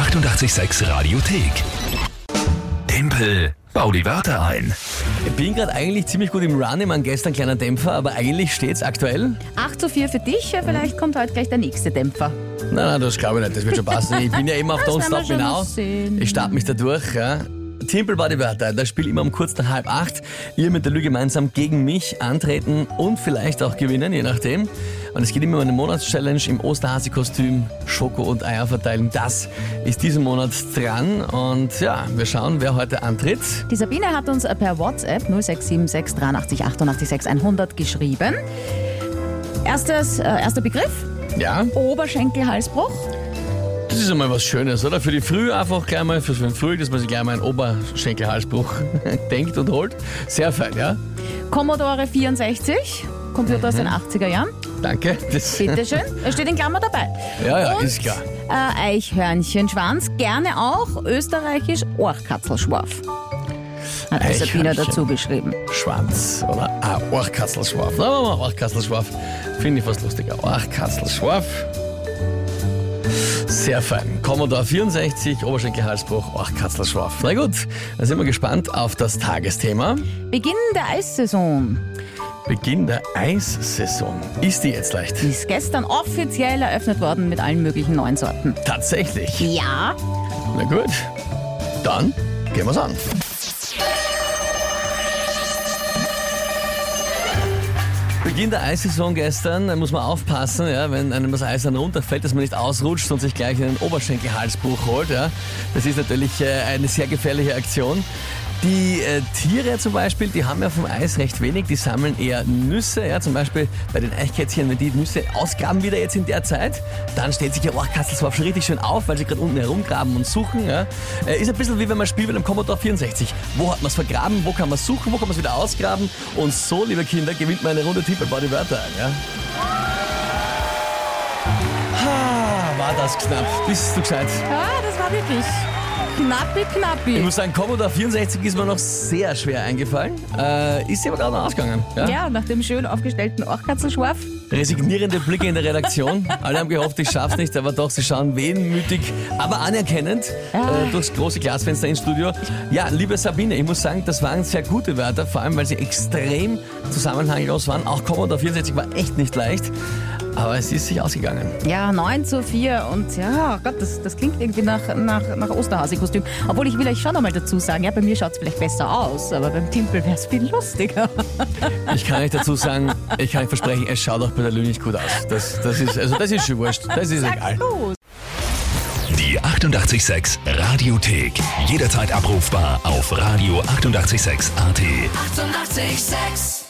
886 Radiothek. Tempel, bau die Wörter ein. Ich bin gerade eigentlich ziemlich gut im Run. Ich meine, gestern kleiner Dämpfer, aber eigentlich steht's aktuell. 8 zu 4 für dich, ja, vielleicht kommt heute gleich der nächste Dämpfer. Nein, nein, das glaube ich nicht. Das wird schon passen. Ich bin ja immer auf Don't Stop Now. Ich starte mich da durch. Ja. Timpel bei die Wörter. Das Spiel immer um kurz nach halb acht. Ihr mit der Lü gemeinsam gegen mich antreten und vielleicht auch gewinnen, je nachdem. Und es geht immer um eine Monatschallenge im Osterhasi-Kostüm, Schoko und Eier verteilen. Das ist diesen Monat dran. Und ja, wir schauen, wer heute antritt. Die Sabine hat uns per WhatsApp 0676 83 88 6 100 geschrieben. Erstes, äh, erster Begriff, Ja, Oberschenkelhalsbruch. das ist einmal was Schönes, oder? Für die Früh einfach gleich mal, für den Früh, dass man sich gleich mal einen Oberschenkelhalsbruch denkt und holt. Sehr fein, ja? Commodore 64, Computer aus den 80er Jahren. Danke. Das, Bitteschön, es steht in Klammer dabei. Ja, ja, Und, ist klar. Äh, Eichhörnchenschwanz, gerne auch österreichisch Orchkatzelschwarf. Hat die Eichhörnchen. dazu geschrieben. Schwanz, oder? Ah, Orchkatzelschwarf. Na, machen wir Orchkatzelschwarf. Finde ich fast lustiger. Orchkatzelschwarf. Sehr fein. Commodore 64, Oberschenkelhalsbruch, Orchkatzelschwarf. Na gut, dann sind wir gespannt auf das Tagesthema. Beginn der Eissaison Beginn der Eissaison. Ist die jetzt leicht? ist gestern offiziell eröffnet worden mit allen möglichen neuen Sorten. Tatsächlich. Ja, Na gut, dann gehen wir's an. Beginn der Eissaison gestern, da muss man aufpassen, ja, wenn einem das Eis dann runterfällt, dass man nicht ausrutscht und sich gleich einen Oberschenkelhalsbruch holt. Ja. Das ist natürlich äh, eine sehr gefährliche Aktion. Die äh, Tiere zum Beispiel, die haben ja vom Eis recht wenig, die sammeln eher Nüsse, ja, zum Beispiel bei den Eichkätzchen, wenn die Nüsse ausgraben wieder jetzt in der Zeit, dann stellt sich ja Orchkatzelschwarf schon richtig schön auf, weil sie gerade unten herumgraben und suchen. Ja. Äh, ist ein bisschen wie wenn man spielt mit einem Commodore 64. Wo hat man es vergraben, wo kann man suchen, wo kann man es wieder ausgraben und so, liebe Kinder, gewinnt man eine Runde Tipp bei die Wörter. Ja. Ha, war das knapp. Bist du gescheit? ja das war wirklich knappi, Ich knappi. muss sagen, Commodore 64 ist mir noch sehr schwer eingefallen. Äh, ist dir aber gerade noch ausgegangen. Ja? Ja, nach dem schön aufgestellten Orchkatzelschwarf. Resignierende Blicke in der Redaktion. Alle haben gehofft, ich schaff's nicht, aber doch, sie schauen wehmütig, aber anerkennend äh, durchs große Glasfenster ins Studio. Ja, liebe Sabine, ich muss sagen, das waren sehr gute Wörter, vor allem weil sie extrem zusammenhanglos waren. Auch Commodore 64 war echt nicht leicht, aber es ist sich ausgegangen. Ja, 9 zu 4 und ja, Gott, das, das klingt irgendwie nach, nach, nach Osterhasi-Kostüm. Obwohl ich will euch schon einmal dazu sagen, ja, bei mir schaut es vielleicht besser aus, aber beim Timpel wäre es viel lustiger. Ich kann euch dazu sagen, ich kann euch versprechen, es schaut auch bei der Lü nicht gut aus. Das, das, ist, also das ist schon wurscht, das ist egal. Los. Die 886 Radiothek. Jederzeit abrufbar auf radio886.at. 886! 886